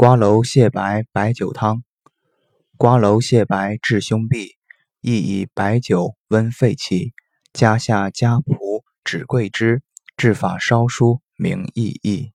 瓜蒌蟹白白酒汤。瓜蒌蟹白治胸痹，亦以白酒温肺气。家下家仆指桂枝，治法稍疏，名意义。